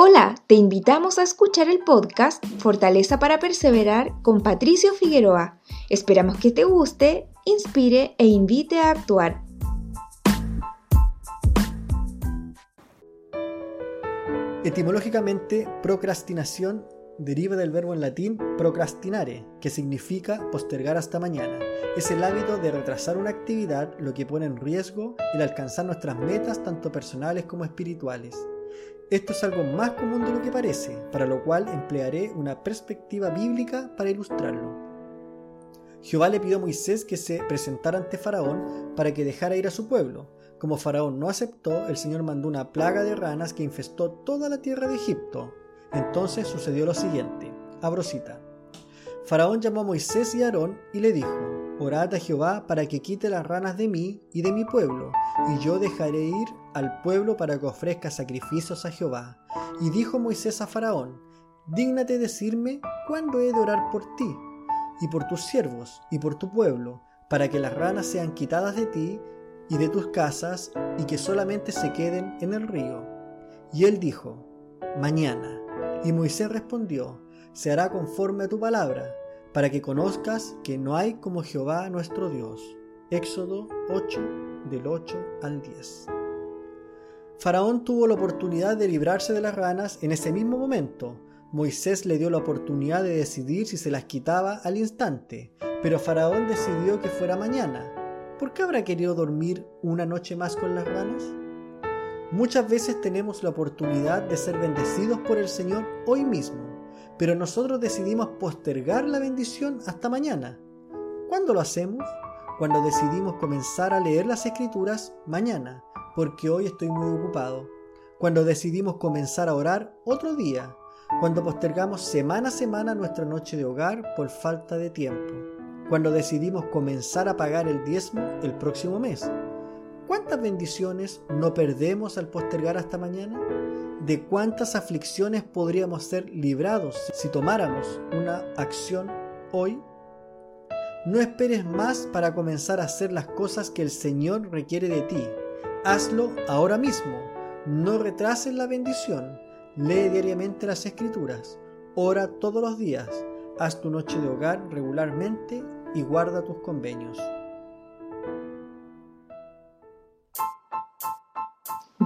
Hola, te invitamos a escuchar el podcast Fortaleza para Perseverar con Patricio Figueroa. Esperamos que te guste, inspire e invite a actuar. Etimológicamente, procrastinación deriva del verbo en latín procrastinare, que significa postergar hasta mañana. Es el hábito de retrasar una actividad, lo que pone en riesgo el alcanzar nuestras metas tanto personales como espirituales. Esto es algo más común de lo que parece, para lo cual emplearé una perspectiva bíblica para ilustrarlo. Jehová le pidió a Moisés que se presentara ante Faraón para que dejara ir a su pueblo. Como Faraón no aceptó, el Señor mandó una plaga de ranas que infestó toda la tierra de Egipto. Entonces sucedió lo siguiente. Abrosita. Faraón llamó a Moisés y a Aarón y le dijo, Orad a Jehová para que quite las ranas de mí y de mi pueblo, y yo dejaré ir al pueblo para que ofrezca sacrificios a Jehová. Y dijo Moisés a Faraón, Dígnate decirme cuándo he de orar por ti, y por tus siervos, y por tu pueblo, para que las ranas sean quitadas de ti y de tus casas, y que solamente se queden en el río. Y él dijo, Mañana. Y Moisés respondió, Se hará conforme a tu palabra, para que conozcas que no hay como Jehová nuestro Dios. Éxodo 8, del 8 al 10. Faraón tuvo la oportunidad de librarse de las ranas en ese mismo momento. Moisés le dio la oportunidad de decidir si se las quitaba al instante, pero Faraón decidió que fuera mañana. ¿Por qué habrá querido dormir una noche más con las ranas? Muchas veces tenemos la oportunidad de ser bendecidos por el Señor hoy mismo, pero nosotros decidimos postergar la bendición hasta mañana. ¿Cuándo lo hacemos? Cuando decidimos comenzar a leer las escrituras mañana, porque hoy estoy muy ocupado. Cuando decidimos comenzar a orar otro día. Cuando postergamos semana a semana nuestra noche de hogar por falta de tiempo. Cuando decidimos comenzar a pagar el diezmo el próximo mes. ¿Cuántas bendiciones no perdemos al postergar hasta mañana? ¿De cuántas aflicciones podríamos ser librados si tomáramos una acción hoy? No esperes más para comenzar a hacer las cosas que el Señor requiere de ti. Hazlo ahora mismo. No retrases la bendición. Lee diariamente las escrituras. Ora todos los días. Haz tu noche de hogar regularmente y guarda tus convenios.